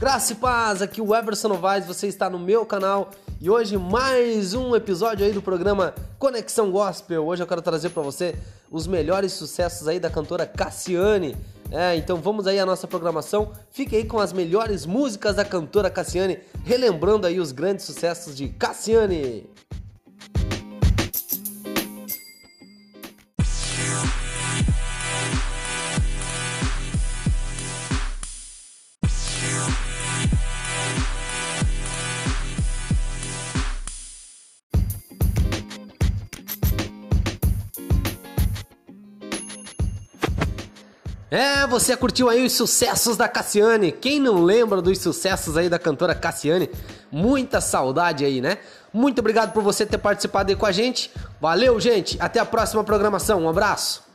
Graça e paz, aqui o Everson Novaes, você está no meu canal e hoje mais um episódio aí do programa Conexão Gospel. Hoje eu quero trazer para você os melhores sucessos aí da cantora Cassiane. É, então vamos aí à nossa programação. Fique aí com as melhores músicas da cantora Cassiane, relembrando aí os grandes sucessos de Cassiane. É, você curtiu aí os sucessos da Cassiane. Quem não lembra dos sucessos aí da cantora Cassiane? Muita saudade aí, né? Muito obrigado por você ter participado aí com a gente. Valeu, gente. Até a próxima programação. Um abraço.